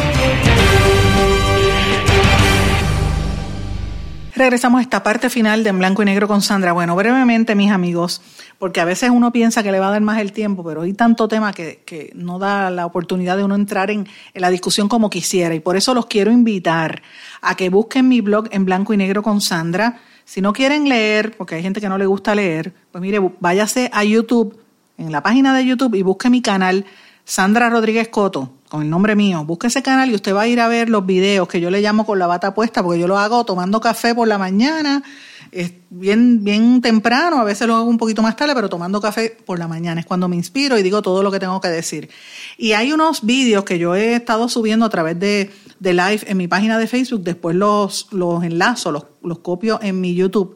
Regresamos a esta parte final de En Blanco y Negro con Sandra. Bueno, brevemente, mis amigos, porque a veces uno piensa que le va a dar más el tiempo, pero hay tanto tema que, no da la oportunidad de uno entrar en, en, la discusión como quisiera. Y por eso los quiero invitar a que busquen mi blog En Blanco y Negro con Sandra. Si no quieren leer, porque hay gente que no le gusta leer, pues mire, váyase a YouTube, en la página de YouTube, y busque mi canal Sandra Rodríguez Coto con el nombre mío. Busque ese canal y usted va a ir a ver los videos que yo le llamo con la bata puesta, porque yo lo hago tomando café por la mañana, es bien, bien temprano, a veces lo hago un poquito más tarde, pero tomando café por la mañana es cuando me inspiro y digo todo lo que tengo que decir. Y hay unos vídeos que yo he estado subiendo a través de, de live en mi página de Facebook, después los, los enlazo, los, los copio en mi YouTube,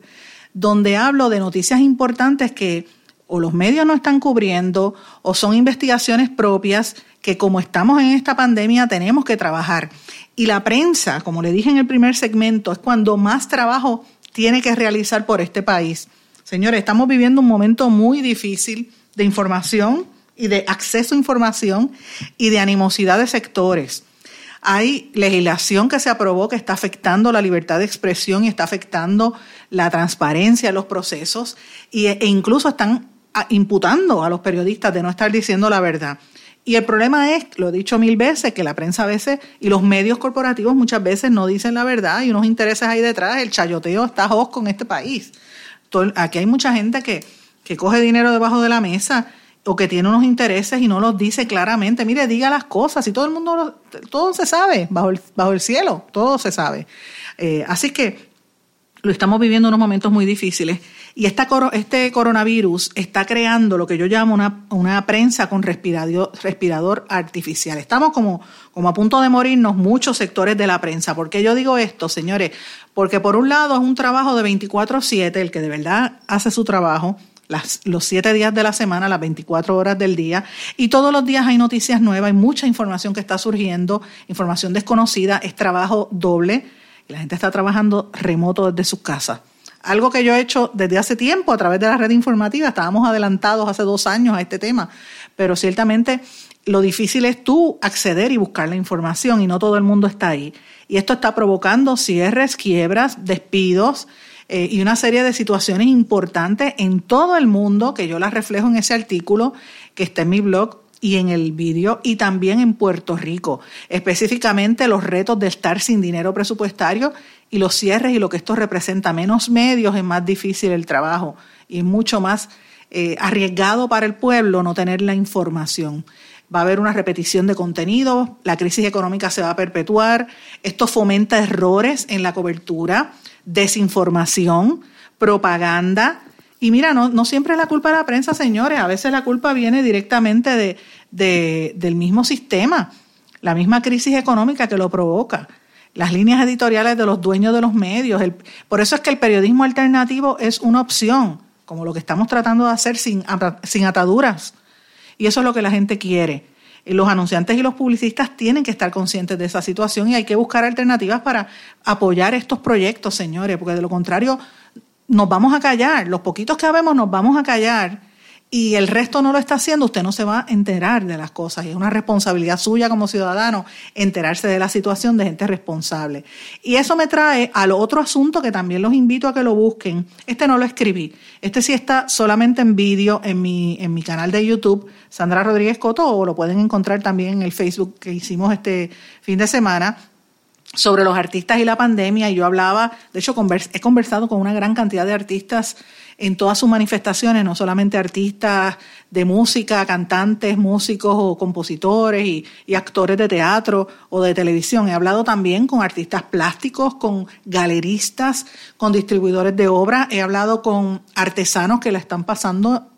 donde hablo de noticias importantes que o los medios no están cubriendo o son investigaciones propias que como estamos en esta pandemia tenemos que trabajar. Y la prensa, como le dije en el primer segmento, es cuando más trabajo tiene que realizar por este país. Señores, estamos viviendo un momento muy difícil de información y de acceso a información y de animosidad de sectores. Hay legislación que se aprobó que está afectando la libertad de expresión y está afectando la transparencia de los procesos e incluso están imputando a los periodistas de no estar diciendo la verdad. Y el problema es, lo he dicho mil veces, que la prensa a veces y los medios corporativos muchas veces no dicen la verdad y unos intereses ahí detrás. El chayoteo está hosco en este país. aquí hay mucha gente que, que coge dinero debajo de la mesa o que tiene unos intereses y no los dice claramente. Mire, diga las cosas y todo el mundo, todo se sabe bajo el, bajo el cielo, todo se sabe. Eh, así que lo estamos viviendo unos momentos muy difíciles y esta, este coronavirus está creando lo que yo llamo una, una prensa con respirador, respirador artificial. Estamos como, como a punto de morirnos muchos sectores de la prensa. ¿Por qué yo digo esto, señores? Porque por un lado es un trabajo de 24/7, el que de verdad hace su trabajo. Las, los siete días de la semana, las 24 horas del día, y todos los días hay noticias nuevas, hay mucha información que está surgiendo, información desconocida, es trabajo doble, y la gente está trabajando remoto desde sus casas algo que yo he hecho desde hace tiempo a través de la red informativa. Estábamos adelantados hace dos años a este tema, pero ciertamente lo difícil es tú acceder y buscar la información y no todo el mundo está ahí. Y esto está provocando cierres, quiebras, despidos eh, y una serie de situaciones importantes en todo el mundo que yo las reflejo en ese artículo que está en mi blog y en el vídeo y también en Puerto Rico, específicamente los retos de estar sin dinero presupuestario y los cierres y lo que esto representa. Menos medios es más difícil el trabajo y es mucho más eh, arriesgado para el pueblo no tener la información. Va a haber una repetición de contenido, la crisis económica se va a perpetuar, esto fomenta errores en la cobertura, desinformación, propaganda. Y mira, no, no siempre es la culpa de la prensa, señores, a veces la culpa viene directamente de, de, del mismo sistema, la misma crisis económica que lo provoca las líneas editoriales de los dueños de los medios. por eso es que el periodismo alternativo es una opción, como lo que estamos tratando de hacer sin, sin ataduras. Y eso es lo que la gente quiere. los anunciantes y los publicistas tienen que estar conscientes de esa situación y hay que buscar alternativas para apoyar estos proyectos, señores, porque de lo contrario nos vamos a callar, los poquitos que habemos nos vamos a callar y el resto no lo está haciendo, usted no se va a enterar de las cosas. Y es una responsabilidad suya como ciudadano enterarse de la situación de gente responsable. Y eso me trae al otro asunto que también los invito a que lo busquen. Este no lo escribí. Este sí está solamente en vídeo en mi, en mi canal de YouTube, Sandra Rodríguez Coto, o lo pueden encontrar también en el Facebook que hicimos este fin de semana sobre los artistas y la pandemia. Y yo hablaba, de hecho, he conversado con una gran cantidad de artistas en todas sus manifestaciones, no solamente artistas de música, cantantes, músicos o compositores y, actores de teatro o de televisión. He hablado también con artistas plásticos, con galeristas, con distribuidores de obras, he hablado con artesanos que la están pasando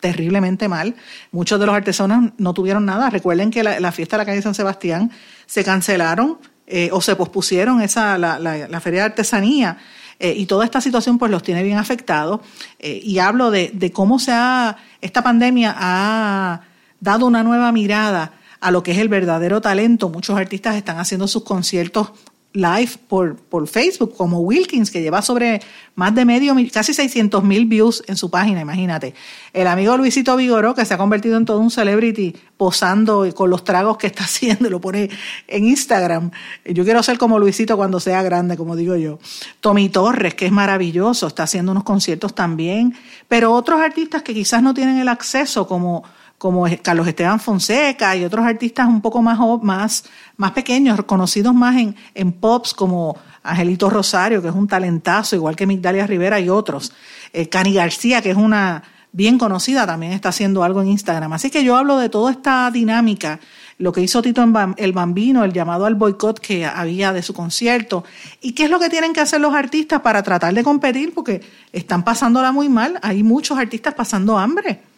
terriblemente mal. Muchos de los artesanos no tuvieron nada. Recuerden que la, fiesta de la calle San Sebastián se cancelaron eh, o se pospusieron esa, la, la feria de artesanía eh, y toda esta situación pues los tiene bien afectados. Eh, y hablo de, de cómo se ha, esta pandemia ha dado una nueva mirada a lo que es el verdadero talento. Muchos artistas están haciendo sus conciertos live por, por Facebook, como Wilkins, que lleva sobre más de medio, casi 600 mil views en su página, imagínate. El amigo Luisito Vigoró, que se ha convertido en todo un celebrity, posando con los tragos que está haciendo, lo pone en Instagram. Yo quiero ser como Luisito cuando sea grande, como digo yo. Tommy Torres, que es maravilloso, está haciendo unos conciertos también. Pero otros artistas que quizás no tienen el acceso, como como Carlos Esteban Fonseca y otros artistas un poco más, más, más pequeños, conocidos más en, en pops como Angelito Rosario, que es un talentazo, igual que Migdalia Rivera y otros. Eh, Cani García, que es una bien conocida, también está haciendo algo en Instagram. Así que yo hablo de toda esta dinámica, lo que hizo Tito el Bambino, el llamado al boicot que había de su concierto, y qué es lo que tienen que hacer los artistas para tratar de competir, porque están pasándola muy mal. Hay muchos artistas pasando hambre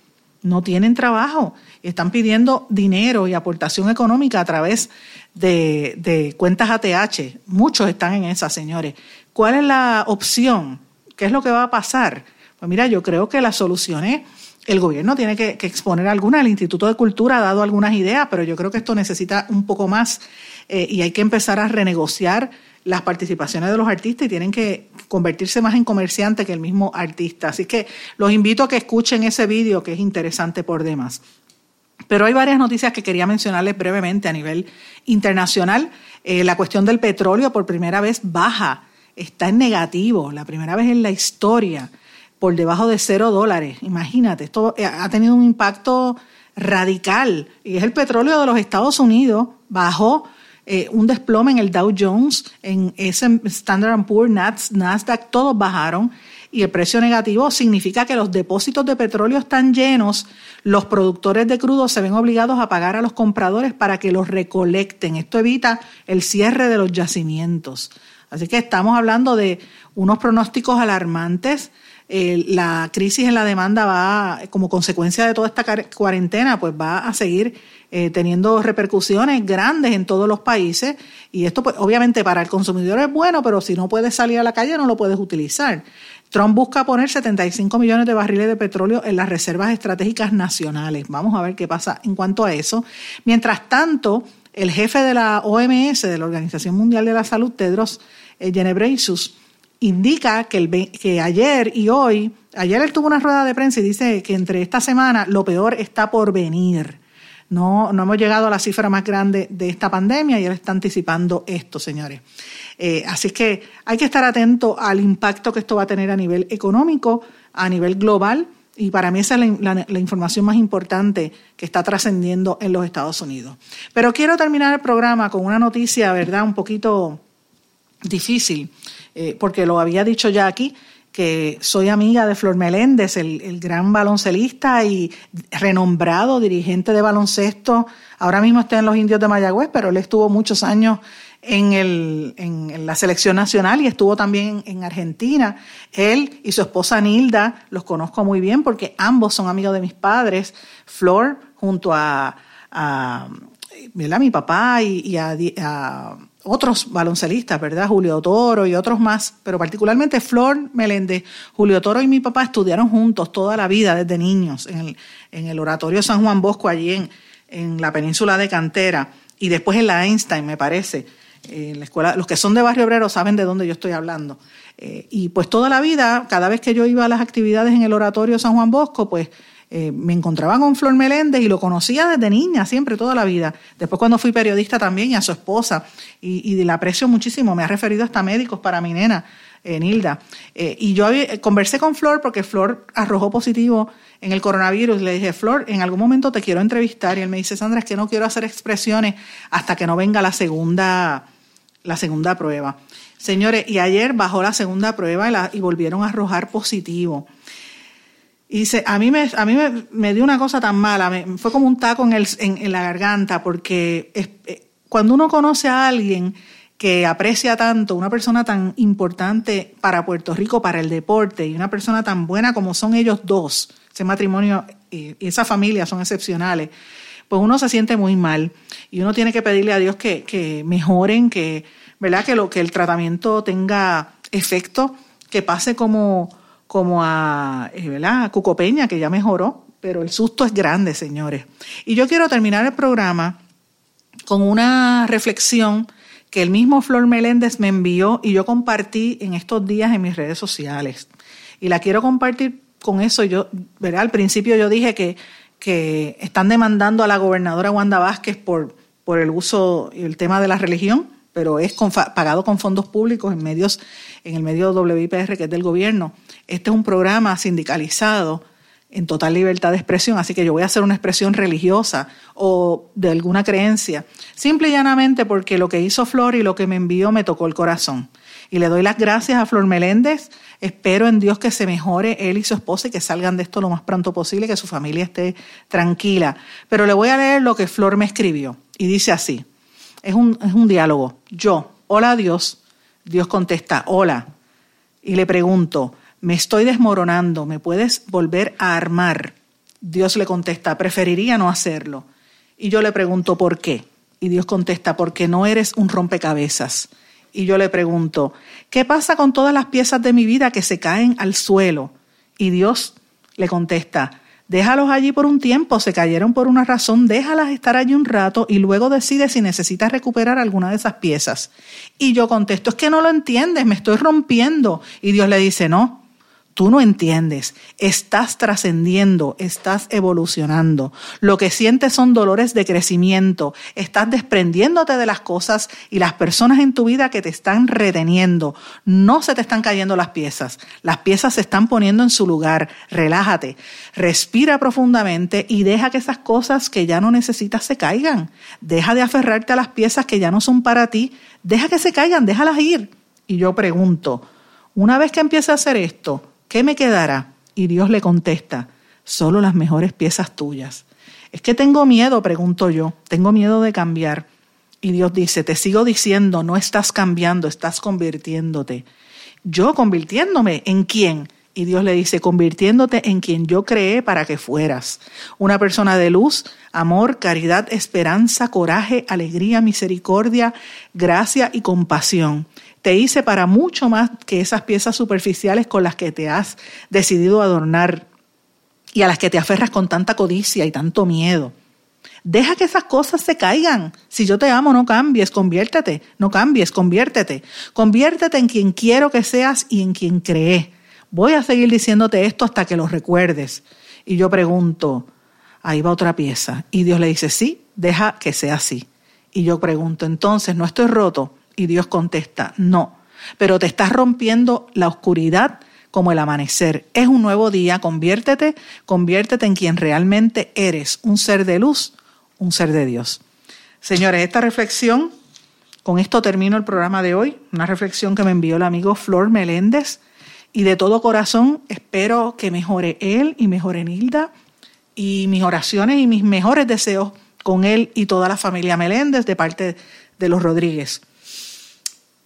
no tienen trabajo están pidiendo dinero y aportación económica a través de, cuentas ATH. Muchos están en esas, señores. ¿Cuál es la opción? ¿Qué es lo que va a pasar? Pues mira, yo creo que la solución es, el gobierno tiene que, exponer alguna, el Instituto de Cultura ha dado algunas ideas, pero yo creo que esto necesita un poco más eh, y hay que empezar a renegociar las participaciones de los artistas y tienen que convertirse más en comerciantes que el mismo artista. Así que los invito a que escuchen ese vídeo que es interesante por demás. Pero hay varias noticias que quería mencionarles brevemente a nivel internacional. Eh, la cuestión del petróleo por primera vez baja, está en negativo, la primera vez en la historia, por debajo de cero dólares. Imagínate, esto eh, ha tenido un impacto radical y es el petróleo de los Estados Unidos, bajó eh, un desplome en el Dow Jones, en ese Standard Poor's, Nasdaq, todos bajaron y el precio negativo significa que los depósitos de petróleo están llenos, los productores de crudo se ven obligados a pagar a los compradores para que los recolecten. Esto evita el cierre de los yacimientos. Así que estamos hablando de unos pronósticos alarmantes. la crisis en la demanda va, como consecuencia de toda esta cuarentena, pues va a seguir eh, teniendo repercusiones grandes en todos los países y esto pues, obviamente para el consumidor es bueno, pero si no puedes salir a la calle no lo puedes utilizar. Trump busca poner 75 millones de barriles de petróleo en las reservas estratégicas nacionales. Vamos a ver qué pasa en cuanto a eso. Mientras tanto, el jefe de la OMS, de la Organización Mundial de la Salud, Tedros Ghebreyesus, indica que, el, que ayer y hoy, ayer él tuvo una rueda de prensa y dice que entre esta semana lo peor está por venir. No, no hemos llegado a la cifra más grande de esta pandemia y él está anticipando esto, señores. Eh, así que hay que estar atento al impacto que esto va a tener a nivel económico, a nivel global, y para mí esa es la, información más importante que está trascendiendo en los Estados Unidos. Pero quiero terminar el programa con una noticia, ¿verdad?, un poquito difícil, eh, porque lo había dicho ya aquí que soy amiga de Flor Meléndez, el, gran baloncelista y renombrado dirigente de baloncesto. Ahora mismo está en los indios de Mayagüez, pero él estuvo muchos años en, el, en, la selección nacional y estuvo también en Argentina. Él y su esposa Nilda los conozco muy bien porque ambos son amigos de mis padres. Flor junto a, a, mi papá y, a otros baloncelistas, ¿verdad? Julio Toro y otros más, pero particularmente Flor Meléndez. Julio Toro y mi papá estudiaron juntos toda la vida desde niños en el, en el Oratorio San Juan Bosco allí en, en la península de Cantera y después en la Einstein, me parece. En la escuela, los que son de Barrio Obrero saben de dónde yo estoy hablando. Eh, y pues toda la vida, cada vez que yo iba a las actividades en el oratorio San Juan Bosco, pues eh, me encontraba con Flor Meléndez y lo conocía desde niña, siempre, toda la vida. Después cuando fui periodista también y a su esposa, y, la aprecio muchísimo, me ha referido hasta médicos para mi nena, eh, Nilda. y yo conversé con Flor porque Flor arrojó positivo en el coronavirus. Le dije, Flor, en algún momento te quiero entrevistar. Y él me dice, Sandra, es que no quiero hacer expresiones hasta que no venga la segunda, la segunda prueba. Señores, y ayer bajó la segunda prueba y, volvieron a arrojar positivo. Y dice, a mí me, a mí me, dio una cosa tan mala, fue como un taco en, el, en, la garganta, porque eh, cuando uno conoce a alguien que aprecia tanto, una persona tan importante para Puerto Rico, para el deporte, y una persona tan buena como son ellos dos, ese matrimonio y, esa familia son excepcionales, pues uno se siente muy mal y uno tiene que pedirle a Dios que, que mejoren, que ¿verdad? Que, lo, que el tratamiento tenga efecto, que pase como, como a, eh, ¿verdad? Cuco Peña, que ya mejoró, pero el susto es grande, señores. Y yo quiero terminar el programa con una reflexión que el mismo Flor Meléndez me envió y yo compartí en estos días en mis redes sociales. Y la quiero compartir con eso. Yo. Al principio yo dije que, que están demandando a la gobernadora Wanda Vázquez por, por el uso y el tema de la religión pero es pagado con fondos públicos en medios, en el medio WIPR, que es del gobierno. Este es un programa sindicalizado en total libertad de expresión, así que yo voy a hacer una expresión religiosa o de alguna creencia, simple y llanamente porque lo que hizo Flor y lo que me envió me tocó el corazón. Y le doy las gracias a Flor Meléndez, espero en Dios que se mejore él y su esposa y que salgan de esto lo más pronto posible, que su familia esté tranquila. Pero le voy a leer lo que Flor me escribió y dice así es un, es un diálogo. Yo, hola Dios, Dios contesta, hola. Y le pregunto, me estoy desmoronando, ¿me puedes volver a armar? Dios le contesta, preferiría no hacerlo. Y yo le pregunto, ¿por qué? Y Dios contesta, porque no eres un rompecabezas. Y yo le pregunto, ¿qué pasa con todas las piezas de mi vida que se caen al suelo? Y Dios le contesta, Déjalos allí por un tiempo, se cayeron por una razón, déjalas estar allí un rato y luego decide si necesitas recuperar alguna de esas piezas. Y yo contesto, es que no lo entiendes, me estoy rompiendo. Y Dios le dice, no, Tú no entiendes, estás trascendiendo, estás evolucionando. Lo que sientes son dolores de crecimiento, estás desprendiéndote de las cosas y las personas en tu vida que te están reteniendo. No se te están cayendo las piezas, las piezas se están poniendo en su lugar. Relájate, respira profundamente y deja que esas cosas que ya no necesitas se caigan. Deja de aferrarte a las piezas que ya no son para ti, deja que se caigan, déjalas ir. Y yo pregunto, una vez que empiece a hacer esto, ¿qué me quedará? Y Dios le contesta, solo las mejores piezas tuyas. Es que tengo miedo, pregunto yo, tengo miedo de cambiar. Y Dios dice, te sigo diciendo, no estás cambiando, estás convirtiéndote. Yo convirtiéndome en quién? Y Dios le dice, convirtiéndote en quien yo creé para que fueras. Una persona de luz, amor, caridad, esperanza, coraje, alegría, misericordia, gracia y compasión te hice para mucho más que esas piezas superficiales con las que te has decidido adornar y a las que te aferras con tanta codicia y tanto miedo. Deja que esas cosas se caigan. Si yo te amo, no cambies, conviértete, no cambies, conviértete. Conviértete en quien quiero que seas y en quien creé. Voy a seguir diciéndote esto hasta que lo recuerdes. Y yo pregunto, ahí va otra pieza. Y Dios le dice, sí, deja que sea así. Y yo pregunto, entonces, ¿no estoy roto? Y Dios contesta, no, pero te estás rompiendo la oscuridad como el amanecer. Es un nuevo día, conviértete, conviértete en quien realmente eres, un ser de luz, un ser de Dios. Señores, esta reflexión, con esto termino el programa de hoy, una reflexión que me envió el amigo Flor Meléndez, y de todo corazón espero que mejore él y mejore Nilda, y mis oraciones y mis mejores deseos con él y toda la familia Meléndez de parte de los Rodríguez.